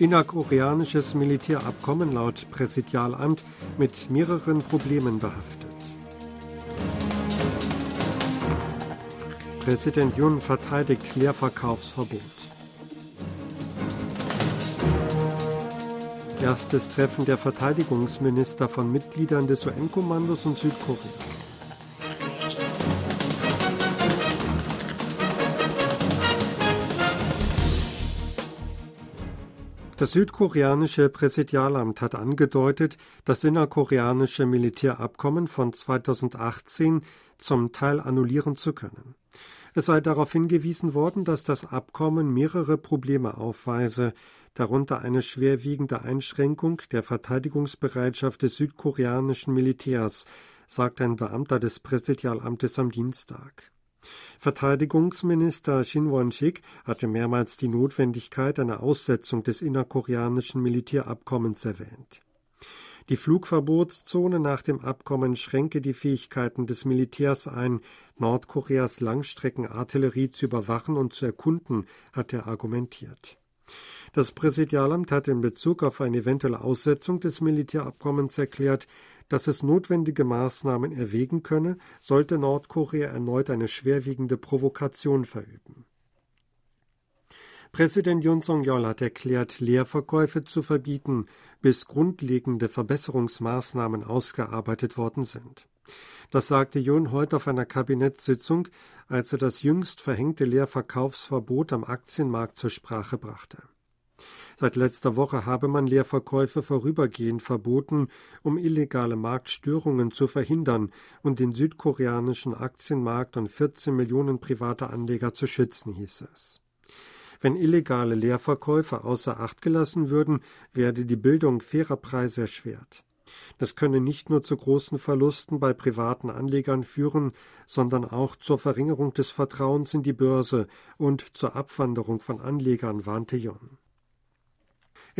Innerkoreanisches Militärabkommen laut Präsidialamt mit mehreren Problemen behaftet. Präsident Jun verteidigt Leerverkaufsverbot. Erstes Treffen der Verteidigungsminister von Mitgliedern des UN-Kommandos und Südkorea. Das südkoreanische Präsidialamt hat angedeutet, das innerkoreanische Militärabkommen von 2018 zum Teil annullieren zu können. Es sei darauf hingewiesen worden, dass das Abkommen mehrere Probleme aufweise, darunter eine schwerwiegende Einschränkung der Verteidigungsbereitschaft des südkoreanischen Militärs, sagt ein Beamter des Präsidialamtes am Dienstag. Verteidigungsminister Shin Won-sik hatte mehrmals die Notwendigkeit einer Aussetzung des innerkoreanischen Militärabkommens erwähnt. Die Flugverbotszone nach dem Abkommen schränke die Fähigkeiten des Militärs ein, Nordkoreas Langstreckenartillerie zu überwachen und zu erkunden, hat er argumentiert. Das Präsidialamt hat in Bezug auf eine eventuelle Aussetzung des Militärabkommens erklärt, dass es notwendige Maßnahmen erwägen könne, sollte Nordkorea erneut eine schwerwiegende Provokation verüben. Präsident Yoon Song-yeol hat erklärt, Leerverkäufe zu verbieten, bis grundlegende Verbesserungsmaßnahmen ausgearbeitet worden sind. Das sagte Yoon heute auf einer Kabinettssitzung, als er das jüngst verhängte Leerverkaufsverbot am Aktienmarkt zur Sprache brachte. Seit letzter Woche habe man Leerverkäufe vorübergehend verboten, um illegale Marktstörungen zu verhindern und den südkoreanischen Aktienmarkt und 14 Millionen private Anleger zu schützen, hieß es. Wenn illegale Leerverkäufe außer Acht gelassen würden, werde die Bildung fairer Preise erschwert. Das könne nicht nur zu großen Verlusten bei privaten Anlegern führen, sondern auch zur Verringerung des Vertrauens in die Börse und zur Abwanderung von Anlegern, warnte Jon.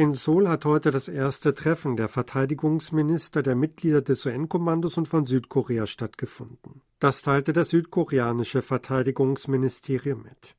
In Seoul hat heute das erste Treffen der Verteidigungsminister der Mitglieder des UN-Kommandos und von Südkorea stattgefunden. Das teilte das südkoreanische Verteidigungsministerium mit.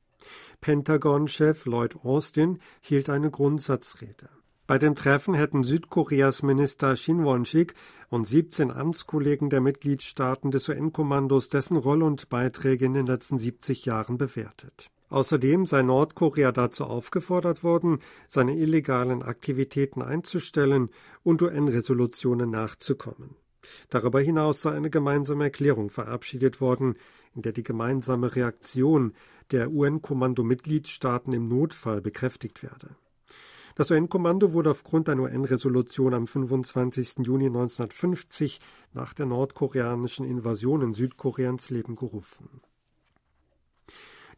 Pentagon-Chef Lloyd Austin hielt eine Grundsatzrede. Bei dem Treffen hätten Südkoreas Minister Shin Won-sik und 17 Amtskollegen der Mitgliedstaaten des UN-Kommandos dessen Rolle und Beiträge in den letzten 70 Jahren bewertet. Außerdem sei Nordkorea dazu aufgefordert worden, seine illegalen Aktivitäten einzustellen und UN-Resolutionen nachzukommen. Darüber hinaus sei eine gemeinsame Erklärung verabschiedet worden, in der die gemeinsame Reaktion der UN-Kommando-Mitgliedstaaten im Notfall bekräftigt werde. Das UN-Kommando wurde aufgrund einer UN-Resolution am 25. Juni 1950 nach der nordkoreanischen Invasion in Südkorea ins Leben gerufen.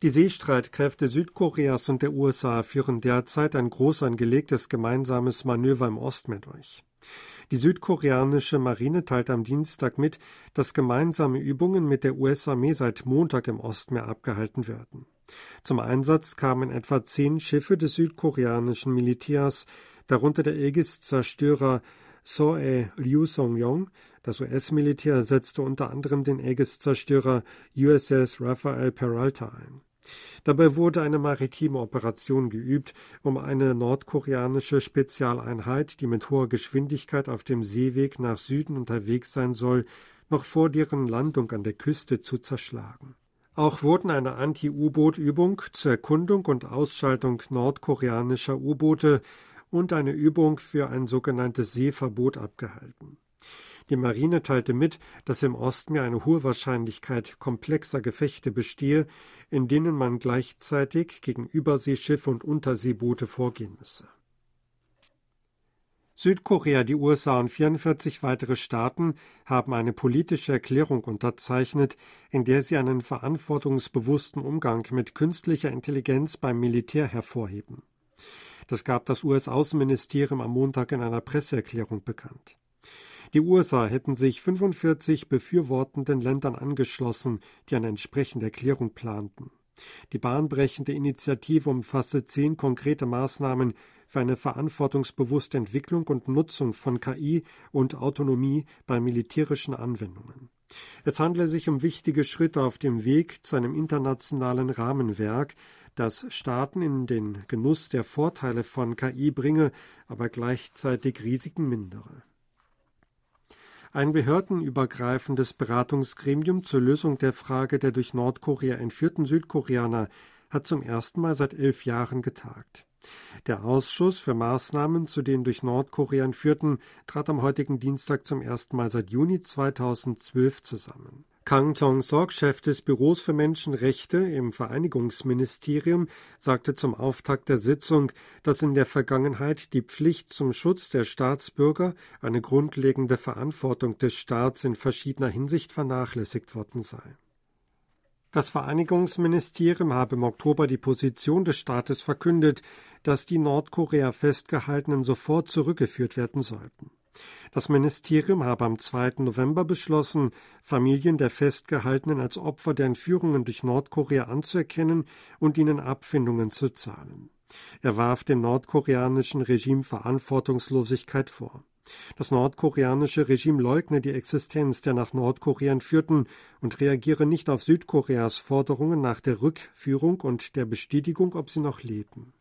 Die Seestreitkräfte Südkoreas und der USA führen derzeit ein groß angelegtes gemeinsames Manöver im Ostmeer durch. Die südkoreanische Marine teilt am Dienstag mit, dass gemeinsame Übungen mit der US-Armee seit Montag im Ostmeer abgehalten werden. Zum Einsatz kamen etwa zehn Schiffe des südkoreanischen Militärs, darunter der Aegis-Zerstörer Soe Ryu Song-yong. Das US-Militär setzte unter anderem den Aegis-Zerstörer USS Rafael Peralta ein. Dabei wurde eine maritime Operation geübt, um eine nordkoreanische Spezialeinheit, die mit hoher Geschwindigkeit auf dem Seeweg nach Süden unterwegs sein soll, noch vor deren Landung an der Küste zu zerschlagen. Auch wurden eine Anti-U-Boot-Übung zur Erkundung und Ausschaltung nordkoreanischer U-Boote und eine Übung für ein sogenanntes Seeverbot abgehalten. Die Marine teilte mit, dass im Ostmeer eine hohe Wahrscheinlichkeit komplexer Gefechte bestehe, in denen man gleichzeitig gegen Überseeschiffe und Unterseeboote vorgehen müsse. Südkorea, die USA und 44 weitere Staaten haben eine politische Erklärung unterzeichnet, in der sie einen verantwortungsbewussten Umgang mit künstlicher Intelligenz beim Militär hervorheben. Das gab das US-Außenministerium am Montag in einer Presseerklärung bekannt. Die USA hätten sich 45 befürwortenden Ländern angeschlossen, die eine entsprechende Erklärung planten. Die bahnbrechende Initiative umfasste zehn konkrete Maßnahmen für eine verantwortungsbewusste Entwicklung und Nutzung von KI und Autonomie bei militärischen Anwendungen. Es handle sich um wichtige Schritte auf dem Weg zu einem internationalen Rahmenwerk, das Staaten in den Genuss der Vorteile von KI bringe, aber gleichzeitig Risiken mindere. Ein behördenübergreifendes Beratungsgremium zur Lösung der Frage der durch Nordkorea entführten Südkoreaner hat zum ersten Mal seit elf Jahren getagt. Der Ausschuss für Maßnahmen zu den durch Nordkorea entführten trat am heutigen Dienstag zum ersten Mal seit Juni 2012 zusammen. Kang Tong-sok, Chef des Büros für Menschenrechte im Vereinigungsministerium, sagte zum Auftakt der Sitzung, dass in der Vergangenheit die Pflicht zum Schutz der Staatsbürger, eine grundlegende Verantwortung des Staats in verschiedener Hinsicht vernachlässigt worden sei. Das Vereinigungsministerium habe im Oktober die Position des Staates verkündet, dass die Nordkorea festgehaltenen sofort zurückgeführt werden sollten. Das Ministerium habe am 2. November beschlossen, Familien der Festgehaltenen als Opfer der Entführungen durch Nordkorea anzuerkennen und ihnen Abfindungen zu zahlen. Er warf dem nordkoreanischen Regime Verantwortungslosigkeit vor. Das nordkoreanische Regime leugne die Existenz der nach Nordkorea entführten und reagiere nicht auf Südkoreas Forderungen nach der Rückführung und der Bestätigung, ob sie noch leben.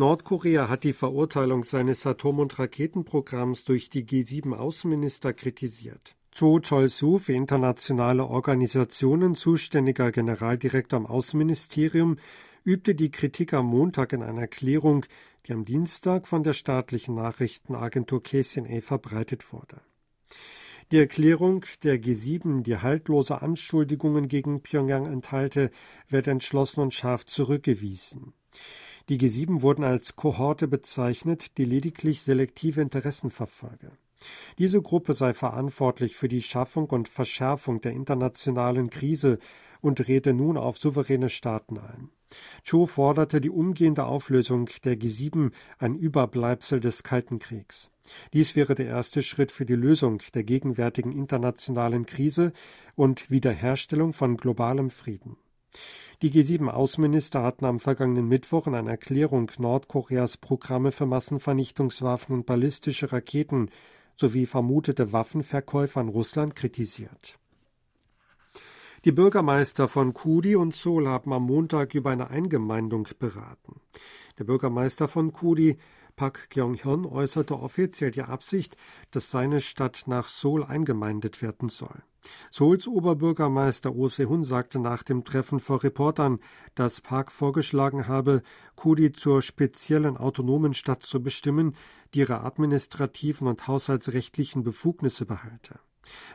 Nordkorea hat die Verurteilung seines Atom- und Raketenprogramms durch die G7-Außenminister kritisiert. Cho Chol-su, für internationale Organisationen zuständiger Generaldirektor am Außenministerium, übte die Kritik am Montag in einer Erklärung, die am Dienstag von der staatlichen Nachrichtenagentur KCNA verbreitet wurde. Die Erklärung der G7, die haltlose Anschuldigungen gegen Pyongyang enthalte, wird entschlossen und scharf zurückgewiesen. Die G7 wurden als Kohorte bezeichnet, die lediglich selektive Interessen verfolge. Diese Gruppe sei verantwortlich für die Schaffung und Verschärfung der internationalen Krise und rede nun auf souveräne Staaten ein. Cho forderte die umgehende Auflösung der G7, ein Überbleibsel des Kalten Kriegs. Dies wäre der erste Schritt für die Lösung der gegenwärtigen internationalen Krise und Wiederherstellung von globalem Frieden. Die G7-Außenminister hatten am vergangenen Mittwoch in einer Erklärung Nordkoreas Programme für Massenvernichtungswaffen und ballistische Raketen sowie vermutete Waffenverkäufe an Russland kritisiert. Die Bürgermeister von Kudi und Seoul haben am Montag über eine Eingemeindung beraten. Der Bürgermeister von Kudi, Park Kyung-hyun, äußerte offiziell die Absicht, dass seine Stadt nach Seoul eingemeindet werden soll. Seouls Oberbürgermeister Oh Se-hun sagte nach dem Treffen vor Reportern, dass Park vorgeschlagen habe, Kudi zur speziellen autonomen Stadt zu bestimmen, die ihre administrativen und haushaltsrechtlichen Befugnisse behalte.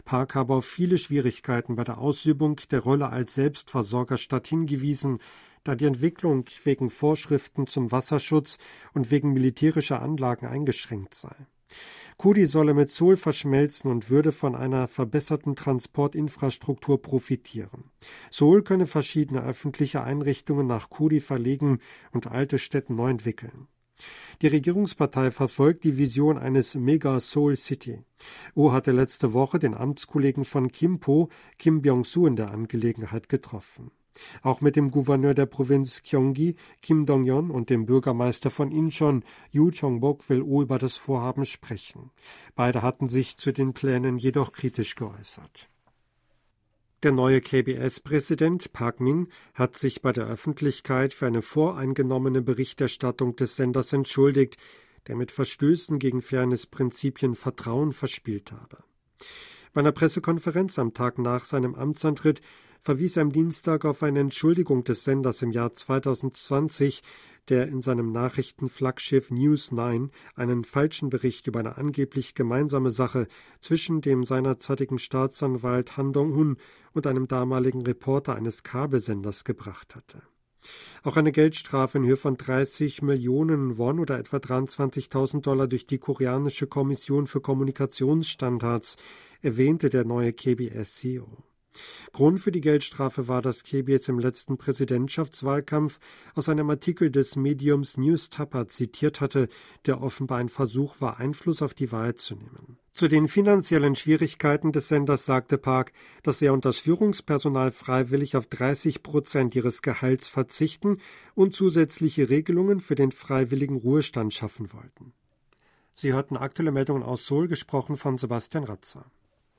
Park habe auf viele Schwierigkeiten bei der Ausübung der Rolle als Selbstversorgerstadt hingewiesen, da die Entwicklung wegen Vorschriften zum Wasserschutz und wegen militärischer Anlagen eingeschränkt sei. Kudi solle mit Seoul verschmelzen und würde von einer verbesserten Transportinfrastruktur profitieren. Seoul könne verschiedene öffentliche Einrichtungen nach Kudi verlegen und alte Städte neu entwickeln. Die Regierungspartei verfolgt die Vision eines Mega Seoul City. Oh hatte letzte Woche den Amtskollegen von Kimpo, Kim Byung-su, in der Angelegenheit getroffen. Auch mit dem Gouverneur der Provinz Gyeonggi, Kim Dong-yeon, und dem Bürgermeister von Incheon, Yu Chong-bok, will O über das Vorhaben sprechen. Beide hatten sich zu den Plänen jedoch kritisch geäußert. Der neue KBS-Präsident Park Min hat sich bei der Öffentlichkeit für eine voreingenommene Berichterstattung des Senders entschuldigt, der mit Verstößen gegen Fairnessprinzipien Vertrauen verspielt habe. Bei einer Pressekonferenz am Tag nach seinem Amtsantritt verwies am Dienstag auf eine Entschuldigung des Senders im Jahr 2020, der in seinem Nachrichtenflaggschiff News 9 einen falschen Bericht über eine angeblich gemeinsame Sache zwischen dem seinerzeitigen Staatsanwalt Han Dong-hun und einem damaligen Reporter eines Kabelsenders gebracht hatte. Auch eine Geldstrafe in Höhe von 30 Millionen Won oder etwa 23.000 Dollar durch die koreanische Kommission für Kommunikationsstandards erwähnte der neue KBS-CEO. Grund für die Geldstrafe war, dass Kebis im letzten Präsidentschaftswahlkampf aus einem Artikel des Mediums News Tapper zitiert hatte, der offenbar ein Versuch war, Einfluss auf die Wahl zu nehmen. Zu den finanziellen Schwierigkeiten des Senders sagte Park, dass er und das Führungspersonal freiwillig auf 30 Prozent ihres Gehalts verzichten und zusätzliche Regelungen für den freiwilligen Ruhestand schaffen wollten. Sie hörten aktuelle Meldungen aus Seoul, gesprochen von Sebastian Ratzer.